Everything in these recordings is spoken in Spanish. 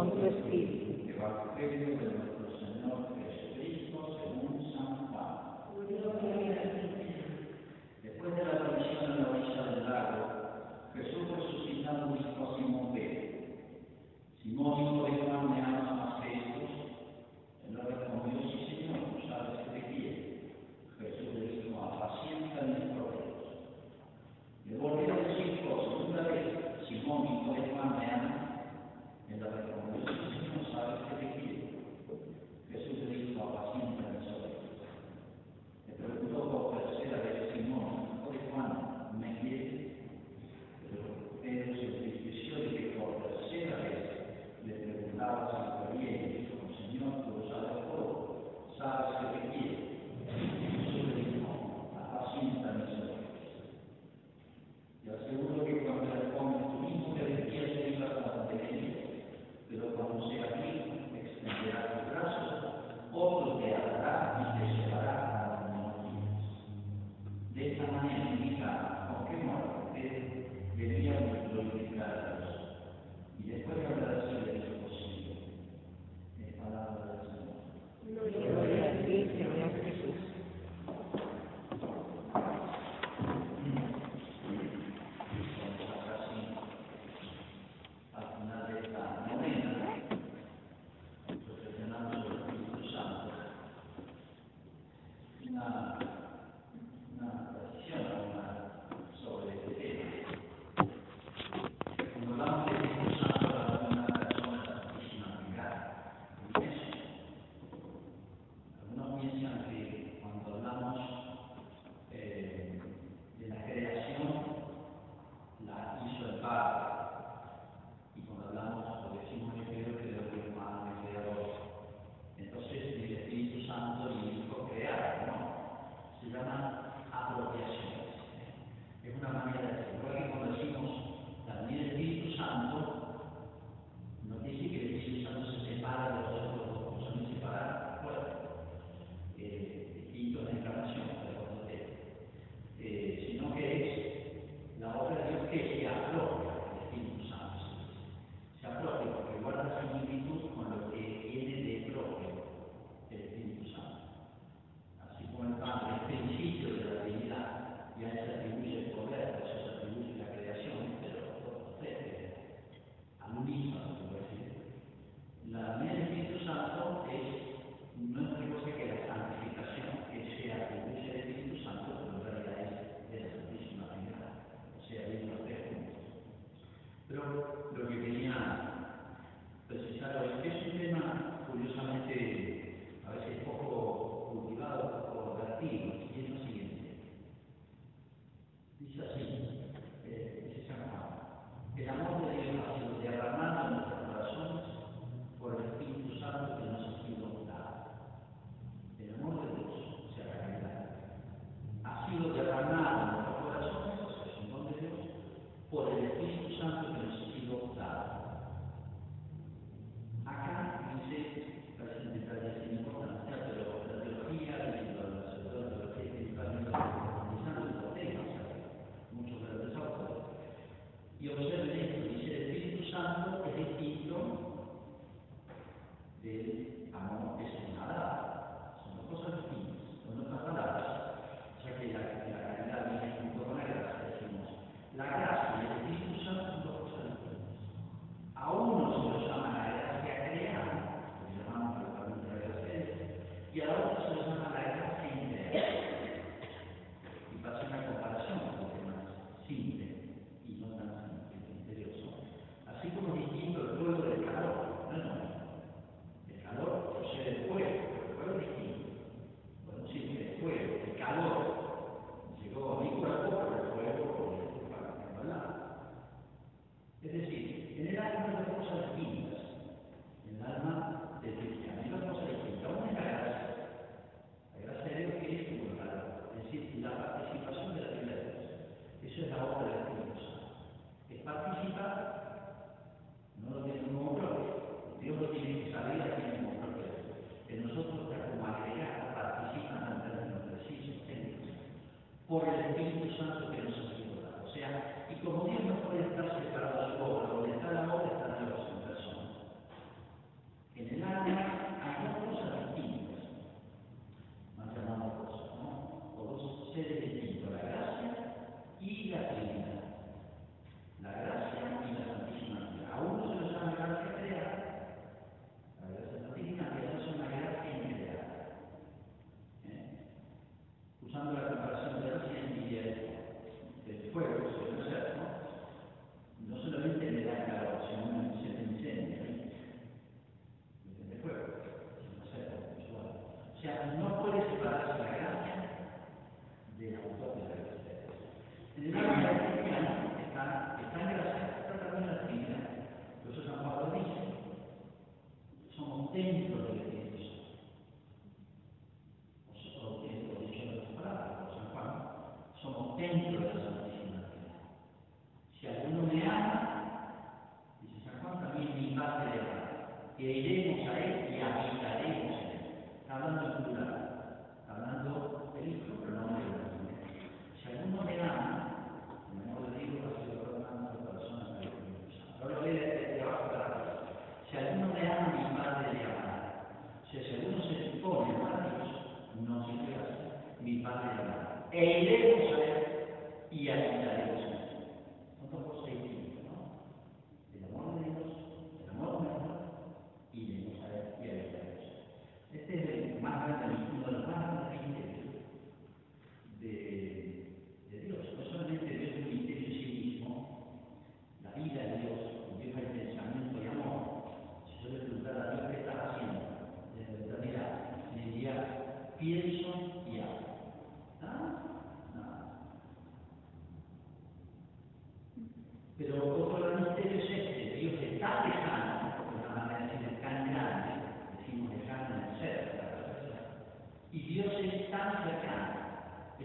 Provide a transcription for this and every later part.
con tu espíritu. Evangelio de nuestro Señor Jesucristo según San Pablo. Después de la aparición en la orilla del lago, Jesús resucitando dijo a Simón Pedro, Simón hijo de Juan Y cuando hablamos o decimos que quiero, que lo que más me. Entonces, el Espíritu Santo y el Hijo crearon, ¿no? Se llaman apropiaciones. Es una manera de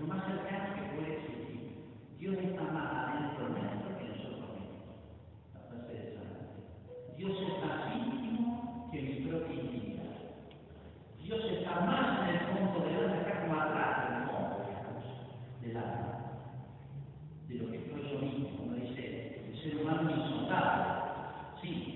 lo más cercano que puede existir. Dios está más adentro de nuestro que nosotros mismos. La frase de San Dios es más íntimo que mi propia intimidad. Dios está más en el fondo de la acá como atrás del fondo, digamos, del alma, de lo que yo mismo, como dice el ser humano insondable. Sí,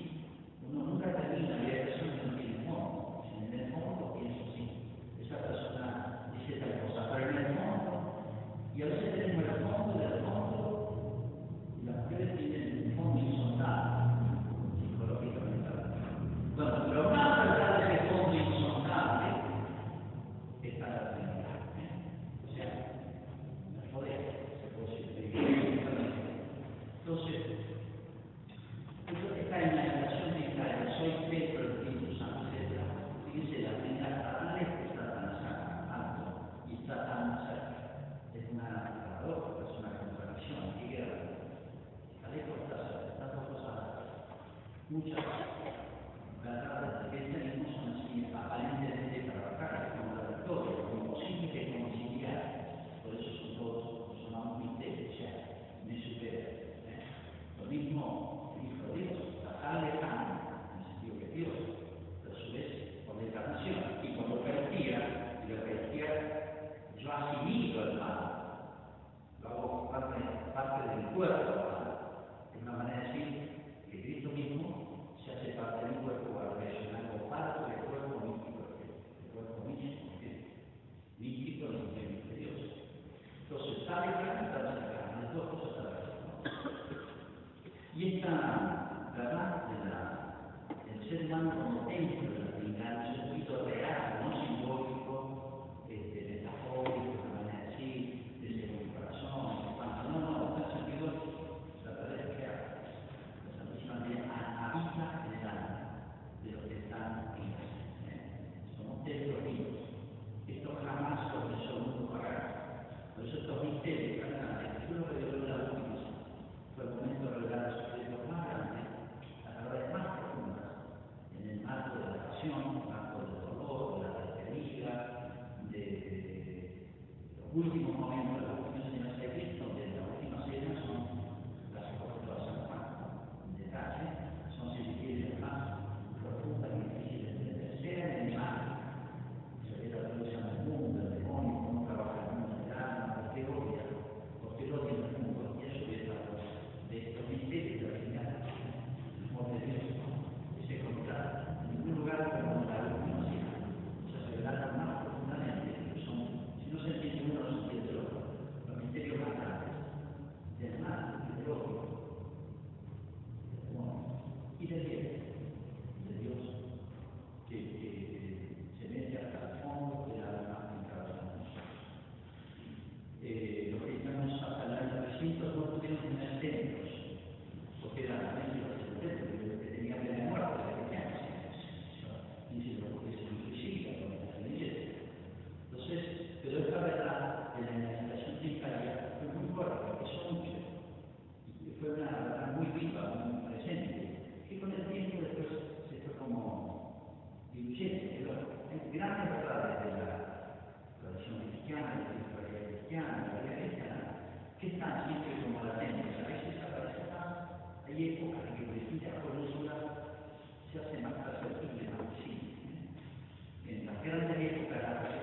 Muchas gracias. umana verrà, verrà, cercando un tempo della vita, il circuito reale, non si riesgo para che questi diavoli sulla, si assemblano a certi livelli. Quindi, la grande riesgo per la